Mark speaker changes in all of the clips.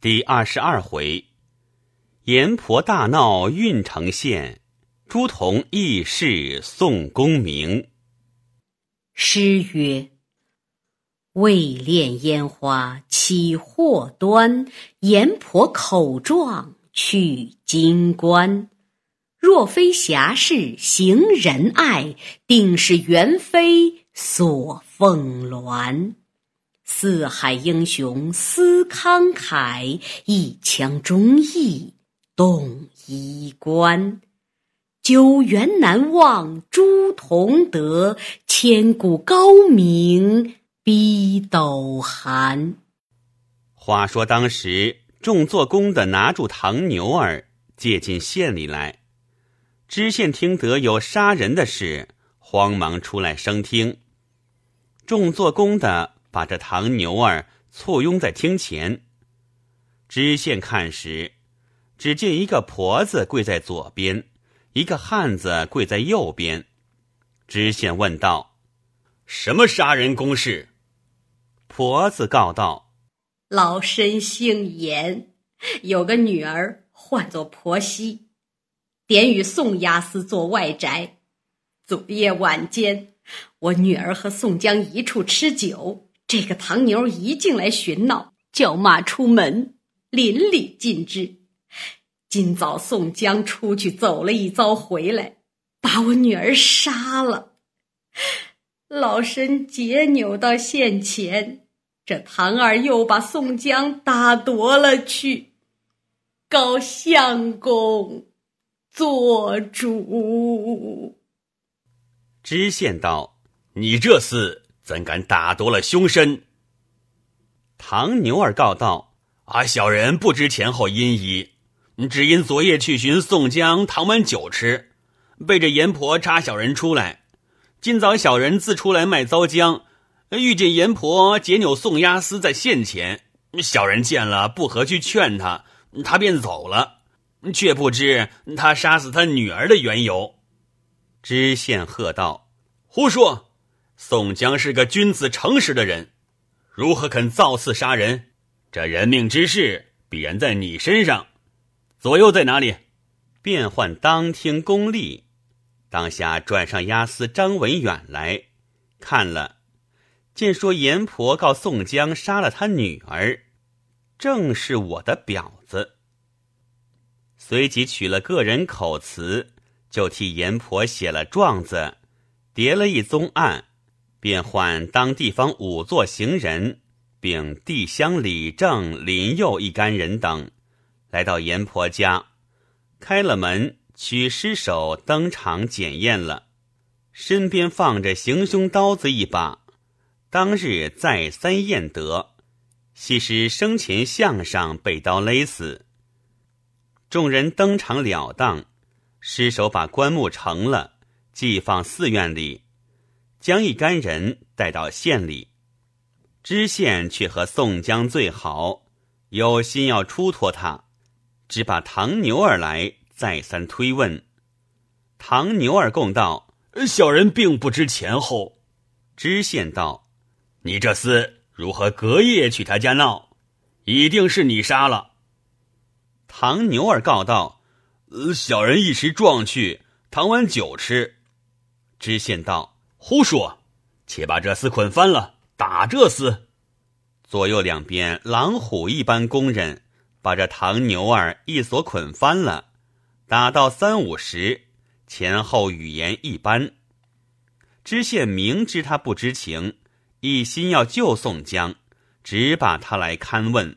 Speaker 1: 第二十二回，阎婆大闹郓城县，朱仝义士宋公明。
Speaker 2: 诗曰：“未炼烟花起祸端，阎婆口状去金冠。若非侠士行仁爱，定是元妃所凤鸾。”四海英雄思慷慨，一腔忠义动衣冠。九原难忘朱同德，千古高名逼斗寒。
Speaker 1: 话说当时众做工的拿住唐牛儿，借进县里来。知县听得有杀人的事，慌忙出来升听。众做工的。把这唐牛儿簇拥在厅前，知县看时，只见一个婆子跪在左边，一个汉子跪在右边。知县问道：“什么杀人公事？”婆子告道：“
Speaker 2: 老身姓严，有个女儿唤作婆媳，典与宋押司做外宅。昨夜晚间，我女儿和宋江一处吃酒。”这个唐牛一进来寻闹，叫骂出门，淋漓尽致。今早宋江出去走了一遭，回来把我女儿杀了。老身解扭到县前，这唐二又把宋江打夺了去，告相公做主。
Speaker 1: 知县道：“你这厮。”怎敢打夺了凶身？唐牛儿告道：“啊，小人不知前后因疑，只因昨夜去寻宋江唐碗酒吃，被这阎婆插小人出来。今早小人自出来卖糟浆，遇见阎婆解扭宋押司在县前，小人见了不合去劝他，他便走了，却不知他杀死他女儿的缘由。”知县喝道：“胡说！”宋江是个君子诚实的人，如何肯造次杀人？这人命之事必然在你身上。左右在哪里？便换当厅公吏，当下转上押司张文远来看了，见说阎婆告宋江杀了他女儿，正是我的婊子。随即取了个人口词，就替阎婆写了状子，叠了一宗案。便唤当地方五座行人，并地乡李正、林佑一干人等，来到阎婆家，开了门，取尸首登场检验了，身边放着行凶刀子一把，当日再三验得，系是生前项上被刀勒死。众人登场了当，尸首把棺木成了，寄放寺院里。将一干人带到县里，知县却和宋江最好，有心要出脱他，只把唐牛儿来再三推问。唐牛儿供道：“小人并不知前后。”知县道：“你这厮如何隔夜去他家闹？一定是你杀了。”唐牛儿告道：“呃小人一时撞去，唐碗酒吃。”知县道。胡说！且把这厮捆翻了，打这厮。左右两边狼虎一般工人，把这唐牛儿一所捆翻了，打到三五十，前后语言一般。知县明知他不知情，一心要救宋江，只把他来看问，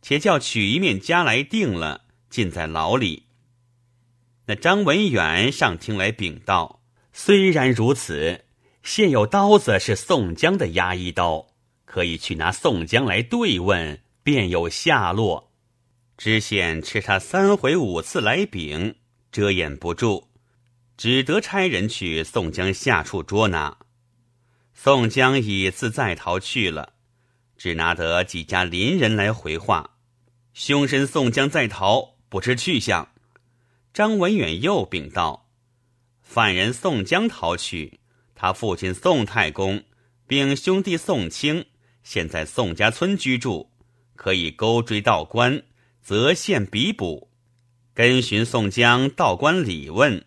Speaker 1: 且叫取一面家来定了，禁在牢里。那张文远上厅来禀道。虽然如此，现有刀子是宋江的压衣刀，可以去拿宋江来对问，便有下落。知县吃他三回五次来禀，遮掩不住，只得差人去宋江下处捉拿。宋江已自在逃去了，只拿得几家邻人来回话，凶神宋江在逃，不知去向。张文远又禀道。犯人宋江逃去，他父亲宋太公并兄弟宋清现在宋家村居住，可以勾追道官，择县比捕，跟寻宋江道官理问。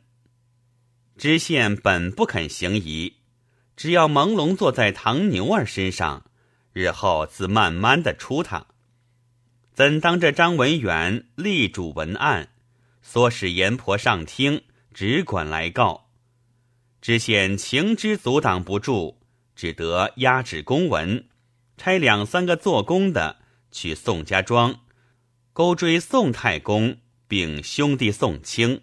Speaker 1: 知县本不肯行疑，只要朦胧坐在唐牛儿身上，日后自慢慢的出他。怎当这张文远力主文案，唆使阎婆上厅，只管来告。知县情之阻挡不住，只得压制公文，差两三个做工的去宋家庄，勾追宋太公，并兄弟宋清。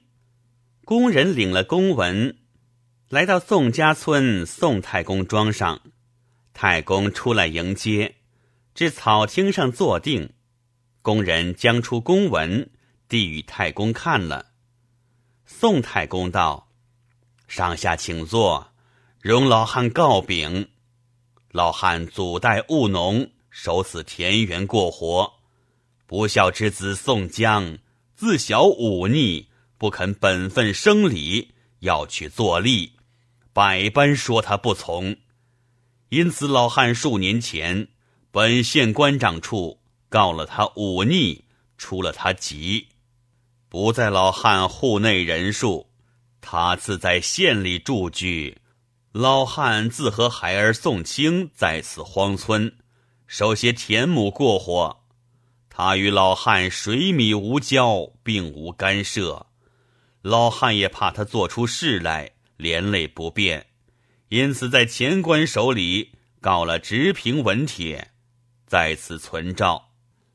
Speaker 1: 工人领了公文，来到宋家村宋太公庄上，太公出来迎接，至草厅上坐定。工人将出公文，递与太公看了。宋太公道。上下请坐，容老汉告禀。老汉祖代务农，守此田园过活。不孝之子宋江，自小忤逆，不肯本分生理，要去做吏，百般说他不从。因此老汉数年前，本县官长处告了他忤逆，出了他籍，不在老汉户内人数。他自在县里住居，老汉自和孩儿宋清在此荒村守些田亩过活。他与老汉水米无交，并无干涉。老汉也怕他做出事来，连累不便，因此在前官手里告了直平文帖，在此存照。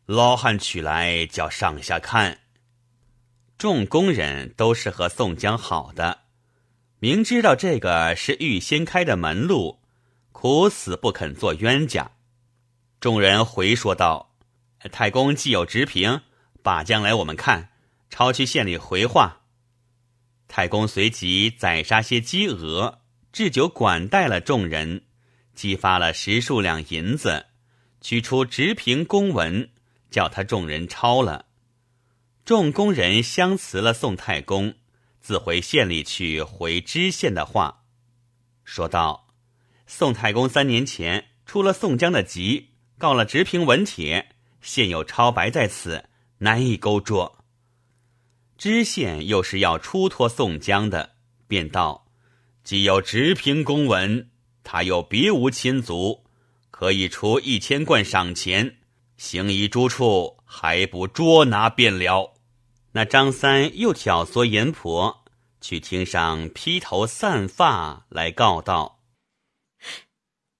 Speaker 1: 老汉取来叫上下看。众工人都是和宋江好的，明知道这个是预先开的门路，苦死不肯做冤家。众人回说道：“太公既有直评，把将来我们看，抄去县里回话。”太公随即宰杀些鸡鹅，置酒管待了众人，激发了十数两银子，取出直评公文，叫他众人抄了。众工人相辞了宋太公，自回县里去回知县的话，说道：“宋太公三年前出了宋江的急，告了直平文帖，现有超白在此，难以勾捉。知县又是要出脱宋江的，便道：既有直平公文，他又别无亲族，可以出一千贯赏钱，行医诸处还不捉拿便了。”那张三又挑唆阎婆去厅上披头散发来告道：“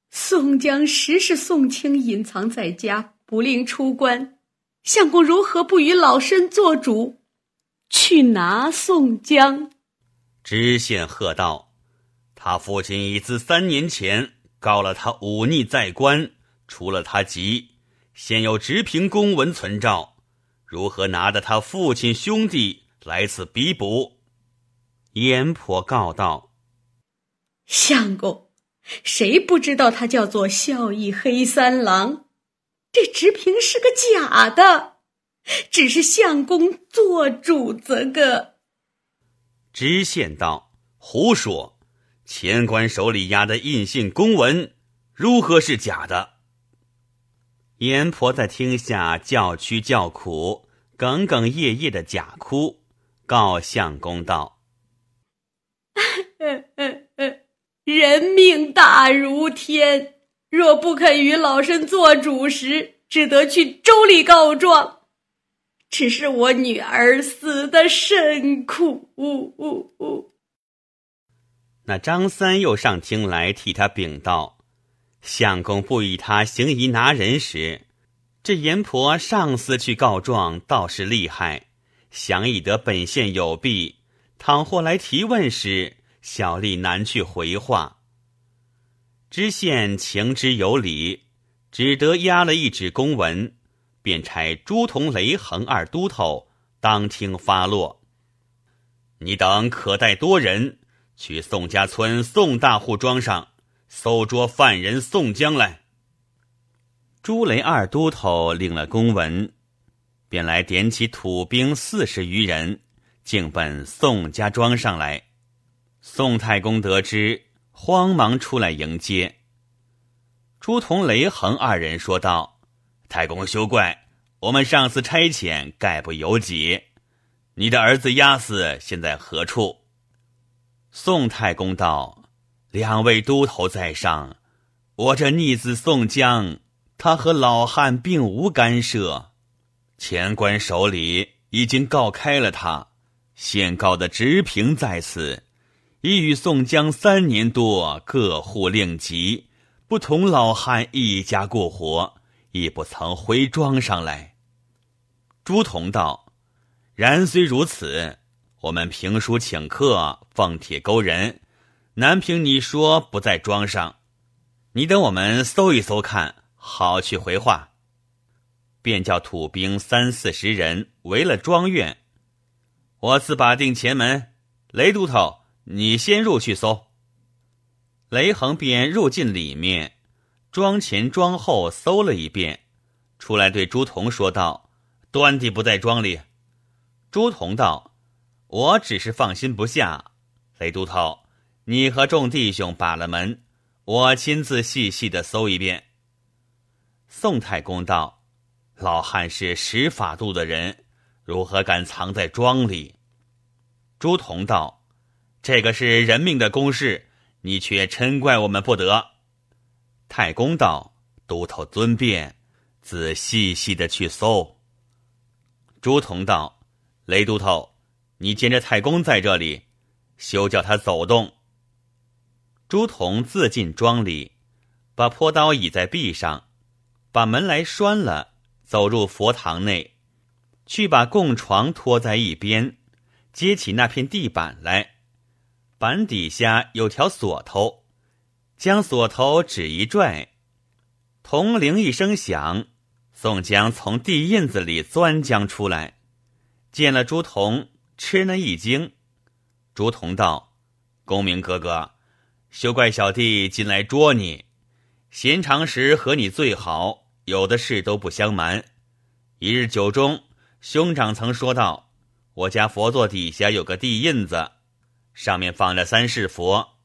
Speaker 2: 宋江实是宋清隐藏在家，不令出关。相公如何不与老身做主，去拿宋江？”
Speaker 1: 知县喝道：“他父亲已自三年前告了他忤逆在官，除了他籍，现有直平公文存照。”如何拿得他父亲兄弟来此比捕？阎婆告道：“
Speaker 2: 相公，谁不知道他叫做孝义黑三郎？这直平是个假的，只是相公做主则个。”
Speaker 1: 知县道：“胡说！前官手里押的印信公文，如何是假的？”阎婆在厅下叫屈叫苦，哽哽咽咽的假哭，告相公道：“
Speaker 2: 人命大如天，若不肯与老身做主时，只得去州里告状。只是我女儿死的甚苦。”
Speaker 1: 那张三又上厅来替他禀道。相公不与他行仪拿人时，这阎婆上司去告状，倒是厉害。想以得本县有弊，倘或来提问时，小吏难去回话。知县情之有理，只得押了一纸公文，便差朱同、雷横二都头当庭发落。你等可带多人去宋家村宋大户庄上。搜捉犯人宋江来。朱雷二都头领了公文，便来点起土兵四十余人，竟奔宋家庄上来。宋太公得知，慌忙出来迎接。朱同、雷横二人说道：“太公休怪，我们上次差遣概不由己。你的儿子押司现在何处？”宋太公道：“两位都头在上，我这逆子宋江，他和老汉并无干涉。前官手里已经告开了他，现告的直平在此。”已与宋江三年多，各户令吉，不同老汉一家过活，亦不曾回庄上来。朱仝道：“然虽如此，我们评书请客，放帖勾人，难凭你说不在庄上。你等我们搜一搜看，好去回话。”便叫土兵三四十人围了庄院，我自把定前门，雷都头。你先入去搜。雷横便入进里面，庄前庄后搜了一遍，出来对朱仝说道：“端地不在庄里。”朱仝道：“我只是放心不下。雷都头，你和众弟兄把了门，我亲自细细的搜一遍。”宋太公道：“老汉是识法度的人，如何敢藏在庄里？”朱仝道。这个是人命的公事，你却嗔怪我们不得。太公道：“都头尊便，自细细的去搜。”朱仝道：“雷都头，你见着太公在这里，休叫他走动。”朱仝自进庄里，把坡刀倚在壁上，把门来拴了，走入佛堂内，去把供床拖在一边，接起那片地板来。板底下有条锁头，将锁头指一拽，铜铃一声响，宋江从地印子里钻将出来，见了朱仝，吃那一惊。朱仝道：“公明哥哥，休怪小弟进来捉你。闲常时和你最好，有的事都不相瞒。一日酒中，兄长曾说道，我家佛座底下有个地印子。”上面放着三世佛，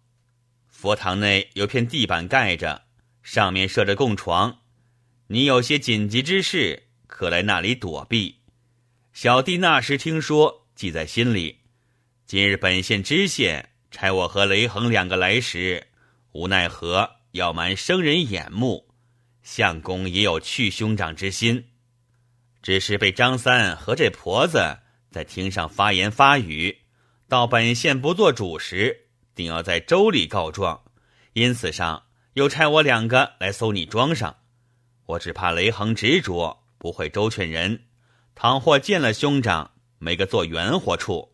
Speaker 1: 佛堂内有片地板盖着，上面设着供床。你有些紧急之事，可来那里躲避。小弟那时听说，记在心里。今日本县知县差我和雷横两个来时，无奈何要瞒生人眼目。相公也有去兄长之心，只是被张三和这婆子在厅上发言发语。到本县不做主时，定要在州里告状，因此上又差我两个来搜你庄上。我只怕雷横执着，不会周劝人，倘或见了兄长，没个做圆活处。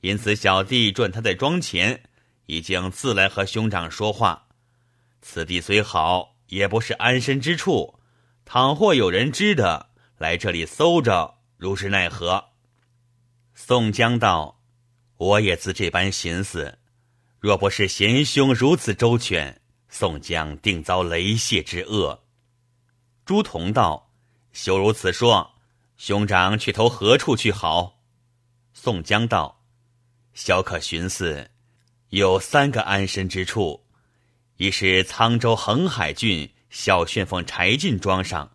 Speaker 1: 因此小弟赚他在庄前，已经自来和兄长说话。此地虽好，也不是安身之处。倘或有人知的来这里搜着，如是奈何？宋江道。我也自这般寻思，若不是贤兄如此周全，宋江定遭雷泄之厄。朱仝道：“休如此说，兄长去投何处去好？”宋江道：“小可寻思，有三个安身之处：一是沧州横海郡小旋风柴进庄上；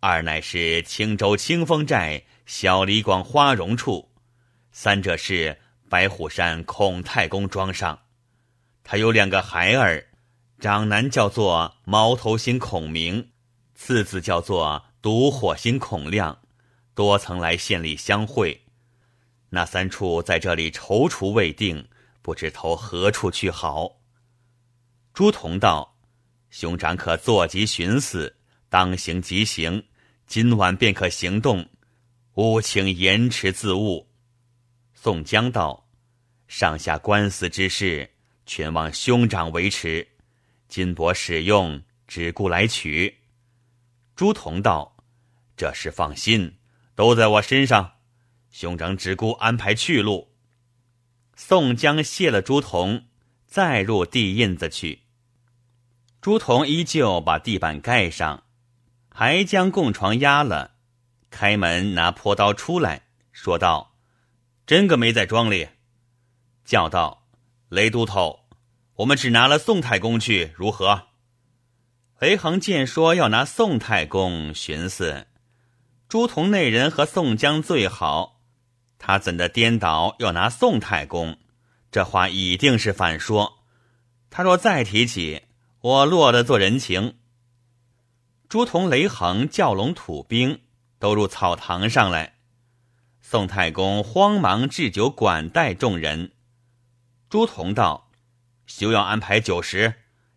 Speaker 1: 二乃是青州清风寨小李广花荣处；三者是。”白虎山孔太公庄上，他有两个孩儿，长男叫做毛头星孔明，次子叫做毒火星孔亮，多曾来县里相会。那三处在这里踌躇未定，不知投何处去好。朱仝道：“兄长可坐即寻思，当行即行，今晚便可行动，务请延迟自误。”宋江道：“上下官司之事，全望兄长维持。金帛使用，只顾来取。”朱仝道：“这事放心，都在我身上。兄长只顾安排去路。”宋江谢了朱仝，再入地印子去。朱仝依旧把地板盖上，还将供床压了，开门拿坡刀出来说道。真个没在庄里，叫道：“雷都头，我们只拿了宋太公去，如何？”雷横见说要拿宋太公，寻思：朱仝那人和宋江最好，他怎的颠倒要拿宋太公？这话一定是反说。他若再提起，我落得做人情。朱同、雷横叫拢土兵，都入草堂上来。宋太公慌忙置酒管待众人。朱同道：“休要安排酒食，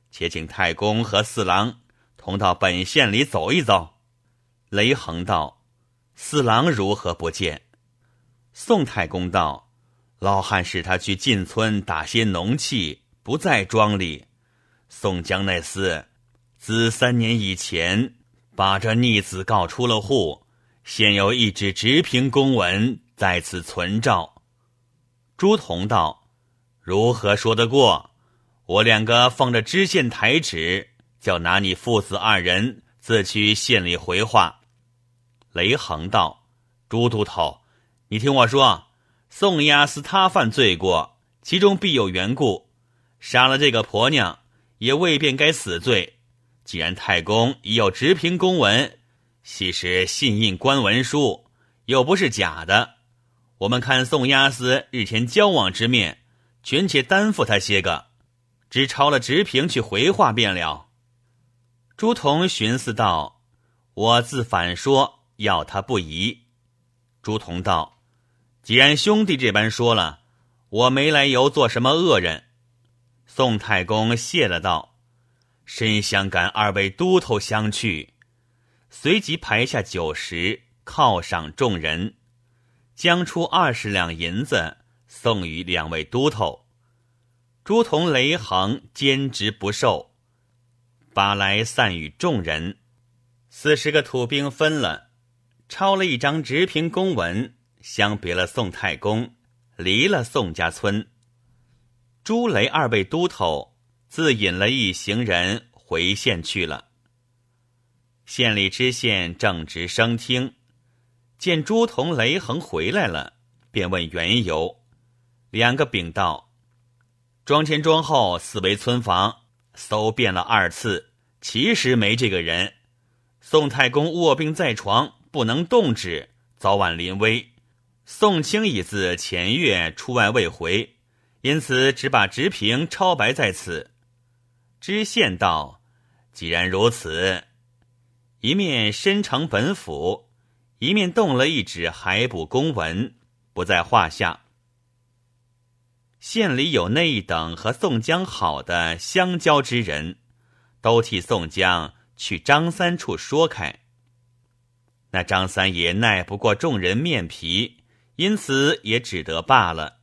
Speaker 1: 且请太公和四郎同到本县里走一走。”雷横道：“四郎如何不见？”宋太公道：“老汉使他去进村打些农器，不在庄里。宋江那厮，自三年以前把这逆子告出了户，现有一纸直评公文在此存照。”朱同道：“如何说得过？我两个放着知县台旨，叫拿你父子二人自去县里回话。”雷横道：“朱都头，你听我说，宋押司他犯罪过，其中必有缘故。杀了这个婆娘，也未便该死罪。既然太公已有直评公文，系是信印官文书，又不是假的。我们看宋押司日前交往之面，权且担负他些个，只抄了直评去回话便了。”朱同寻思道：“我自反说。”要他不疑，朱仝道：“既然兄弟这般说了，我没来由做什么恶人。”宋太公谢了道：“深相感二位都头相去。”随即排下酒食，犒赏众人，将出二十两银子送与两位都头。朱仝、雷横坚持不受，把来散与众人。四十个土兵分了。抄了一张直平公文，相别了宋太公，离了宋家村。朱雷二位都头自引了一行人回县去了。县里知县正值升听，见朱同、雷横回来了，便问缘由。两个禀道：庄前庄后四围村房搜遍了二次，其实没这个人。宋太公卧病在床。不能动止，早晚临危。宋清已自前月出外未回，因此只把直评抄白在此。知县道：“既然如此，一面申呈本府，一面动了一纸海捕公文，不在话下。县里有那一等和宋江好的相交之人，都替宋江去张三处说开。”那张三爷耐不过众人面皮，因此也只得罢了。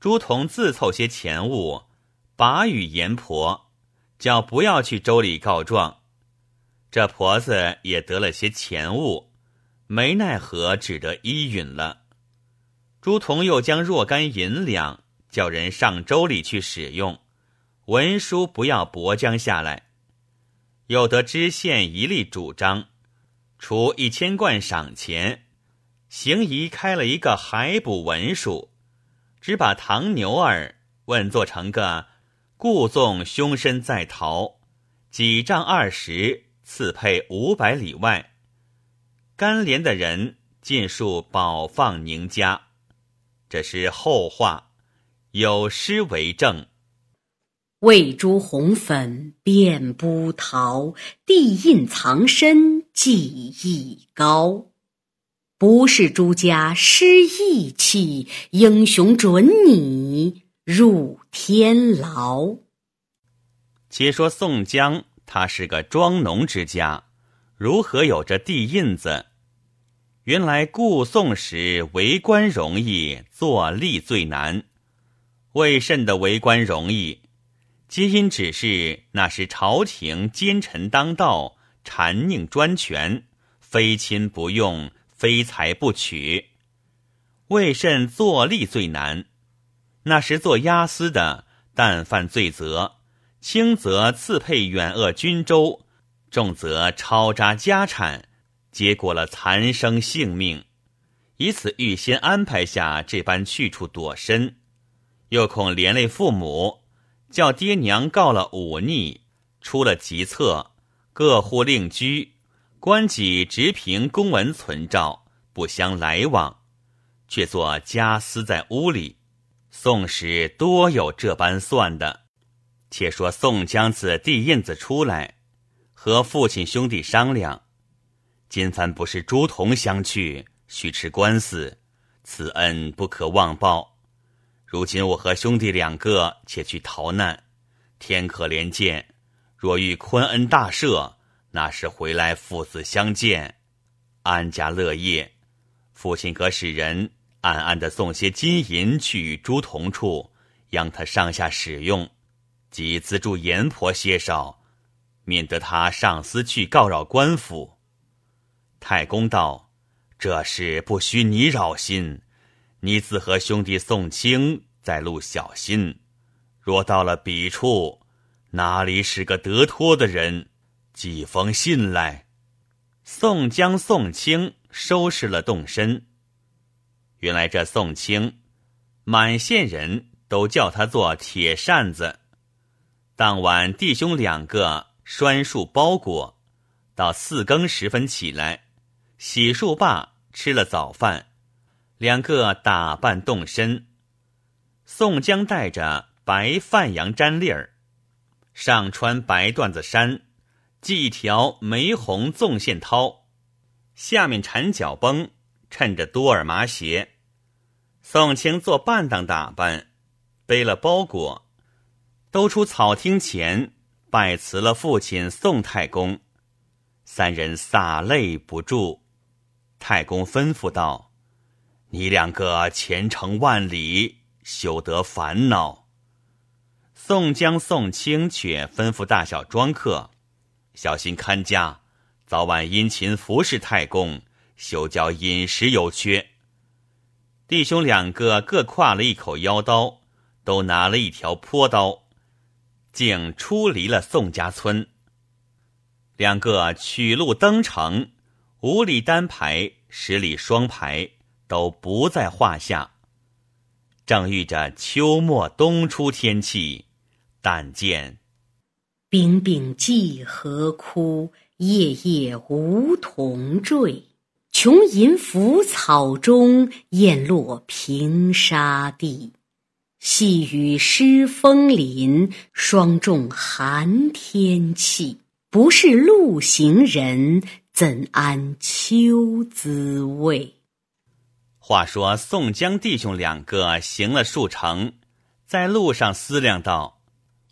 Speaker 1: 朱仝自凑些钱物，把与阎婆，叫不要去州里告状。这婆子也得了些钱物，没奈何，只得依允了。朱仝又将若干银两叫人上州里去使用，文书不要薄将下来。又得知县一力主张。除一千贯赏钱，行仪开了一个海捕文书，只把唐牛儿问做成个故纵凶身在逃，几丈二十，赐配五百里外，甘连的人尽数保放宁家。这是后话，有诗为证。
Speaker 2: 喂猪红粉遍布桃，地印藏身技艺高。不是朱家失义气，英雄准你入天牢。
Speaker 1: 且说宋江，他是个庄农之家，如何有这地印子？原来故宋时为官容易，做吏最难。为甚的为官容易？皆因只是那时朝廷奸臣当道，谗佞专权，非亲不用，非财不取。为甚做吏最难？那时做押司的，但犯罪责，轻则赐配远恶军州，重则抄扎家产，结果了残生性命。以此预先安排下这般去处躲身，又恐连累父母。叫爹娘告了忤逆，出了急策，各户另居，官己直凭公文存照，不相来往，却做家私在屋里。宋时多有这般算的。且说宋江子递印子出来，和父亲兄弟商量：今番不是朱仝相去，须吃官司，此恩不可忘报。如今我和兄弟两个且去逃难，天可怜见。若遇宽恩大赦，那时回来父子相见，安家乐业。父亲可使人暗暗的送些金银去与朱仝处，让他上下使用，即资助阎婆些少，免得他上司去告扰官府。太公道：“这事不需你扰心，你自和兄弟宋清在路小心。若到了彼处。”哪里是个得脱的人？寄封信来。宋江、宋清收拾了动身。原来这宋清，满县人都叫他做铁扇子。当晚弟兄两个拴树包裹，到四更时分起来，洗漱罢，吃了早饭，两个打扮动身。宋江带着白范阳毡笠儿。上穿白缎子衫，系一条玫红纵线绦，下面缠脚绷，衬着多尔麻鞋。宋清做半当打扮，背了包裹，都出草厅前拜辞了父亲宋太公。三人洒泪不住。太公吩咐道：“你两个前程万里，休得烦恼。”宋江、宋清却吩咐大小庄客，小心看家，早晚殷勤服侍太公，休教饮食有缺。弟兄两个各挎了一口腰刀，都拿了一条坡刀，竟出离了宋家村。两个取路登城，五里单排，十里双排，都不在话下。正遇着秋末冬初天气。但见
Speaker 2: 冰冰几何枯，夜夜梧桐坠。琼吟浮草中，燕落平沙地。细雨湿枫林，霜重寒天气。不是路行人，怎安秋滋味？
Speaker 1: 话说宋江弟兄两个行了数程，在路上思量道。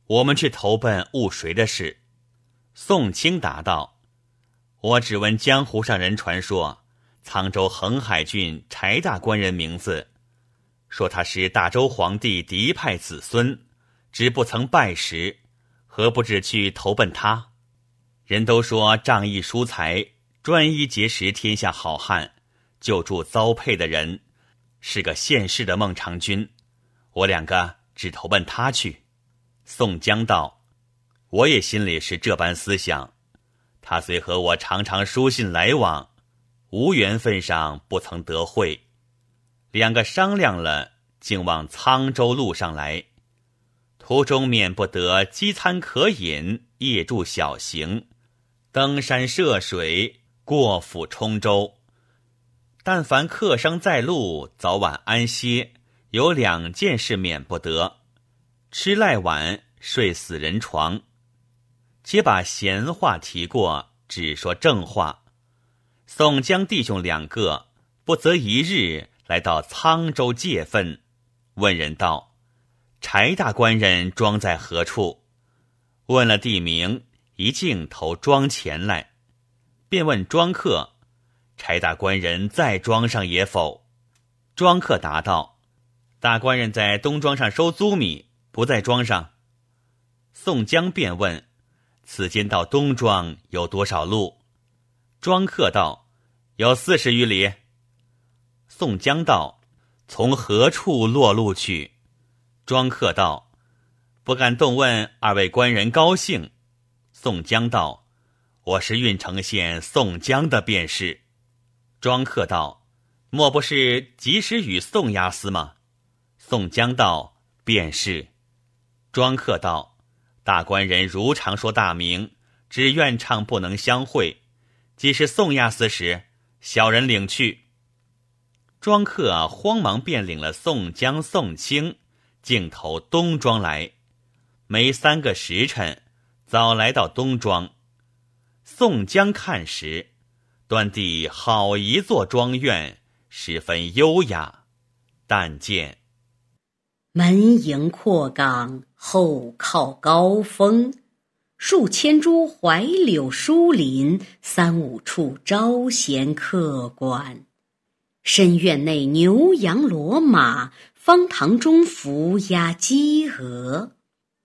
Speaker 1: 我们去投奔误谁的事？宋清答道：“我只闻江湖上人传说，沧州横海郡柴大官人名字，说他是大周皇帝嫡派子孙，只不曾拜时，何不只去投奔他？人都说仗义疏财，专一结识天下好汉，救助遭配的人，是个现世的孟尝君。我两个只投奔他去。”宋江道：“我也心里是这般思想。他虽和我常常书信来往，无缘分上不曾得会。两个商量了，竟往沧州路上来。途中免不得饥餐渴饮，夜住小行，登山涉水，过府冲舟。但凡客商在路，早晚安歇，有两件事免不得。”吃赖碗，睡死人床。且把闲话提过，只说正话。宋江弟兄两个不择一日来到沧州借分，问人道：“柴大官人庄在何处？”问了地名，一径投庄前来，便问庄客：“柴大官人在庄上也否？”庄客答道：“大官人在东庄上收租米。”不在庄上，宋江便问：“此间到东庄有多少路？”庄客道：“有四十余里。”宋江道：“从何处落路去？”庄客道：“不敢动问二位官人高兴。”宋江道：“我是郓城县宋江的便是。”庄客道：“莫不是及时雨宋押司吗？”宋江道：“便是。”庄客道：“大官人如常说大名，只愿唱不能相会。既是宋押司时，小人领去。庄客慌忙便领了宋江、宋清，径投东庄来。没三个时辰，早来到东庄。宋江看时，端地好一座庄院，十分优雅。但见
Speaker 2: 门迎阔岗，后靠高峰。数千株槐柳疏林，三五处招贤客馆。深院内牛羊骡马，方堂中伏鸦鸡鹅。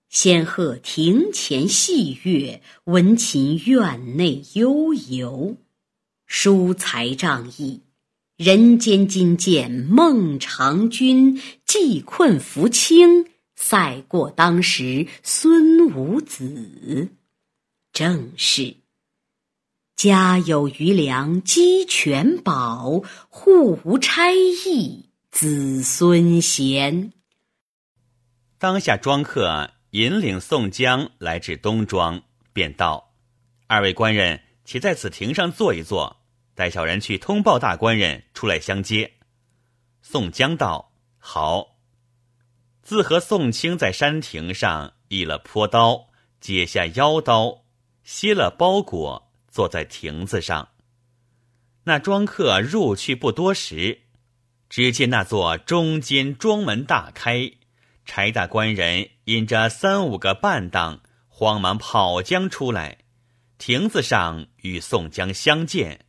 Speaker 2: 仙鹤庭前戏月，闻琴院内悠游。疏才仗义，人间金剑孟尝君，济困扶倾。赛过当时孙武子，正是家有余粮鸡犬饱，户无差役子孙贤。
Speaker 1: 当下庄客引领宋江来至东庄，便道：“二位官人，且在此亭上坐一坐，待小人去通报大官人出来相接。”宋江道：“好。”自和宋清在山亭上倚了坡刀，解下腰刀，歇了包裹，坐在亭子上。那庄客入去不多时，只见那座中间庄门大开，柴大官人引着三五个伴当，慌忙跑将出来，亭子上与宋江相见。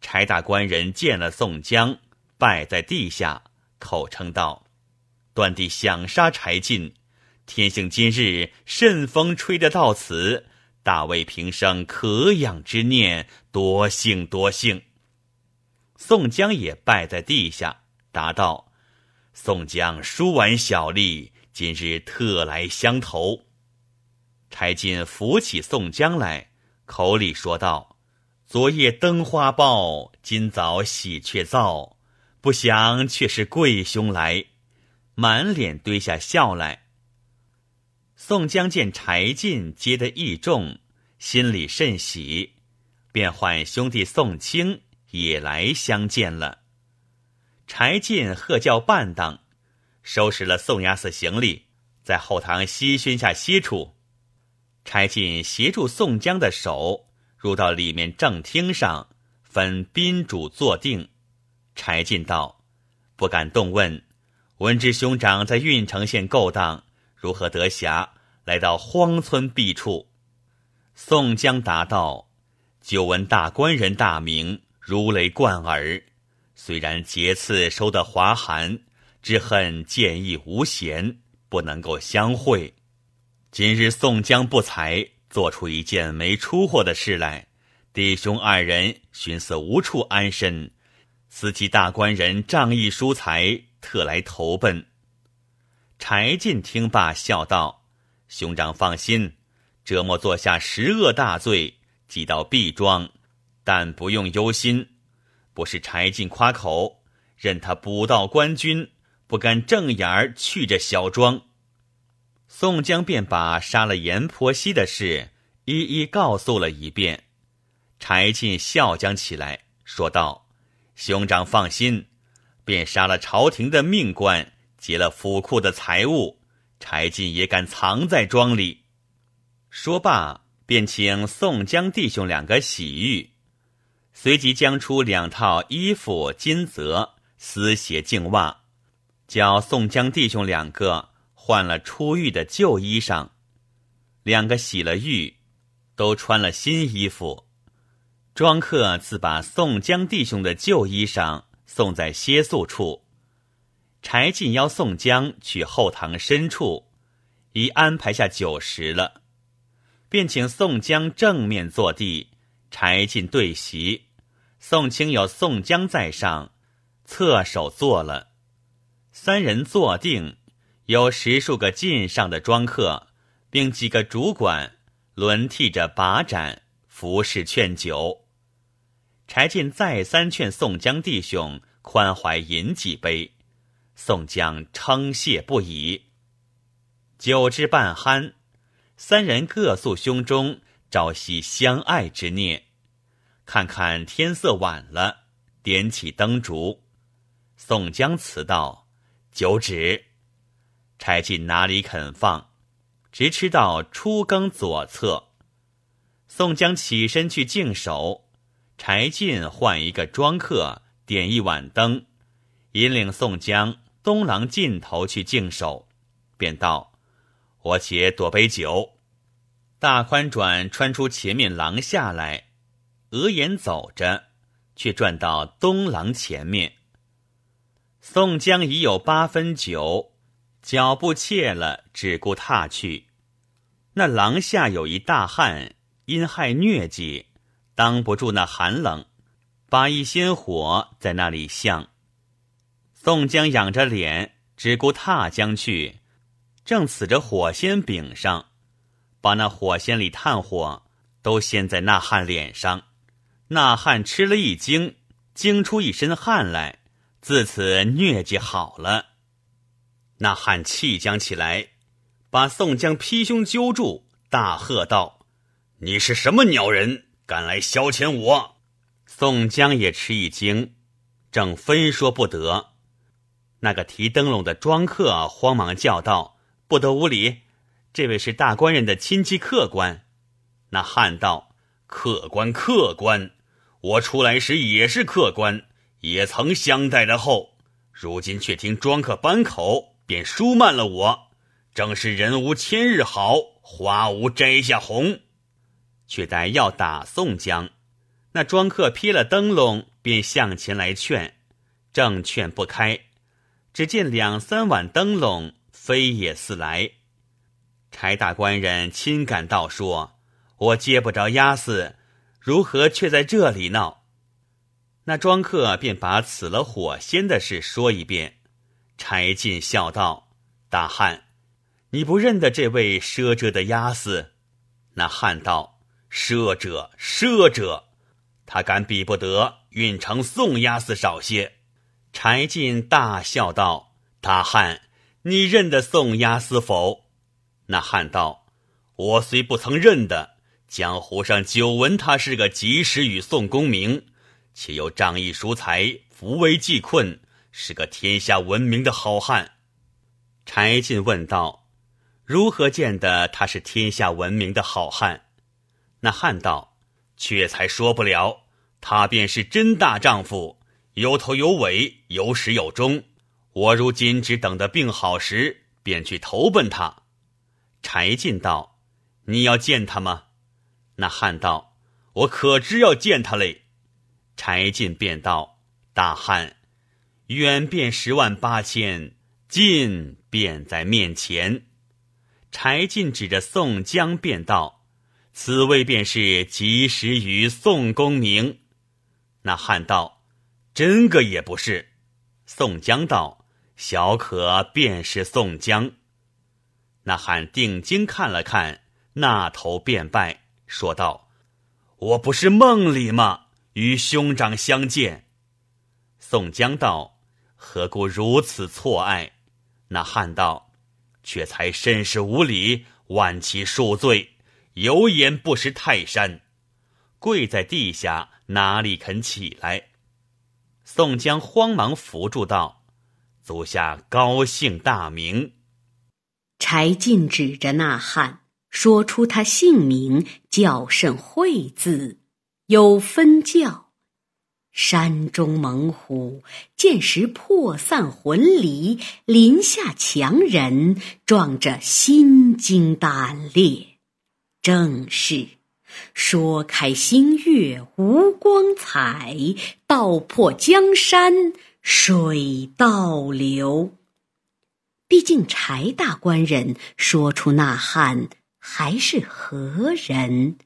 Speaker 1: 柴大官人见了宋江，拜在地下，口称道。断地想杀柴进，天幸今日顺风吹得到此，大为平生可养之念，多幸多幸。宋江也拜在地下，答道：“宋江输完小吏，今日特来相投。”柴进扶起宋江来，口里说道：“昨夜灯花报，今早喜鹊噪，不想却是贵兄来。”满脸堆下笑来。宋江见柴进接得义重，心里甚喜，便唤兄弟宋清也来相见了。柴进喝叫伴当，收拾了宋押司行李，在后堂西轩下歇处。柴进协助宋江的手，入到里面正厅上，分宾主坐定。柴进道：“不敢动问。”闻知兄长在郓城县勾当，如何得暇来到荒村僻处？宋江答道：“久闻大官人大名，如雷贯耳。虽然节次收得华寒，只恨见义无贤，不能够相会。今日宋江不才，做出一件没出货的事来，弟兄二人寻思无处安身，司机大官人仗义疏财。”特来投奔。柴进听罢，笑道：“兄长放心，折磨坐下十恶大罪，即到毕庄，但不用忧心。不是柴进夸口，任他捕到官军，不敢正眼儿去这小庄。”宋江便把杀了阎婆惜的事一一告诉了一遍。柴进笑将起来，说道：“兄长放心。”便杀了朝廷的命官，劫了府库的财物，柴进也敢藏在庄里。说罢，便请宋江弟兄两个洗浴，随即将出两套衣服、金泽、丝鞋、净袜，叫宋江弟兄两个换了出狱的旧衣裳，两个洗了浴，都穿了新衣服。庄客自把宋江弟兄的旧衣裳。送在歇宿处，柴进邀宋江去后堂深处，已安排下酒食了，便请宋江正面坐地，柴进对席，宋清有宋江在上，侧手坐了，三人坐定，有十数个进上的庄客，并几个主管轮替着把盏服侍劝酒。柴进再三劝宋江弟兄宽怀饮几杯，宋江称谢不已。酒至半酣，三人各诉胸中朝夕相爱之念，看看天色晚了，点起灯烛。宋江辞道：“九指。”柴进哪里肯放，直吃到初更左侧。宋江起身去净手，柴进换一个庄客，点一碗灯，引领宋江东廊尽头去净手，便道：“我且躲杯酒。”大宽转穿出前面廊下来，额眼走着，却转到东廊前面。宋江已有八分酒，脚步怯了，只顾踏去。那廊下有一大汉。因害疟疾，当不住那寒冷，把一仙火在那里向。宋江仰着脸，只顾踏将去，正刺着火仙柄上，把那火仙里炭火都掀在那汉脸上。那汉吃了一惊，惊出一身汗来，自此疟疾好了。那汉气将起来，把宋江劈胸揪住，大喝道。你是什么鸟人，敢来消遣我？宋江也吃一惊，正分说不得。那个提灯笼的庄客慌忙叫道：“不得无礼！这位是大官人的亲戚客官。”那汉道：“客官，客官，我出来时也是客官，也曾相待的后。如今却听庄客扳口，便疏慢了我。正是人无千日好，花无摘下红。”却待要打宋江，那庄客披了灯笼，便向前来劝，正劝不开，只见两三碗灯笼飞也似来。柴大官人亲赶到说：“我接不着押司，如何却在这里闹？”那庄客便把死了火仙的事说一遍。柴进笑道：“大汉，你不认得这位赊着的押司？”那汉道。赊者，赊者，他敢比不得运城宋押司少些。柴进大笑道：“大汉，你认得宋押司否？”那汉道：“我虽不曾认得，江湖上久闻他是个及时雨宋公明，且又仗义疏财，扶危济困，是个天下闻名的好汉。”柴进问道：“如何见得他是天下闻名的好汉？”那汉道，却才说不了。他便是真大丈夫，有头有尾，有始有终。我如今只等得病好时，便去投奔他。柴进道：“你要见他吗？”那汉道：“我可知要见他嘞。”柴进便道：“大汉，远便十万八千，近便在面前。”柴进指着宋江便道。此位便是及时雨宋公明。那汉道：“真个也不是。”宋江道：“小可便是宋江。”那汉定睛看了看，那头便拜，说道：“我不是梦里吗？与兄长相见。”宋江道：“何故如此错爱？”那汉道：“却才甚是无礼，万其恕罪。”有眼不识泰山，跪在地下，哪里肯起来？宋江慌忙扶住道：“足下高姓大名？”
Speaker 2: 柴进指着那汉，说出他姓名，叫甚惠字，有分教。山中猛虎见时破散魂离，林下强人壮着心惊胆裂。正是说开星月无光彩，道破江山水倒流。毕竟柴大官人说出那汉还是何人？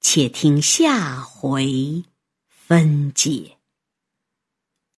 Speaker 2: 且听下回分解。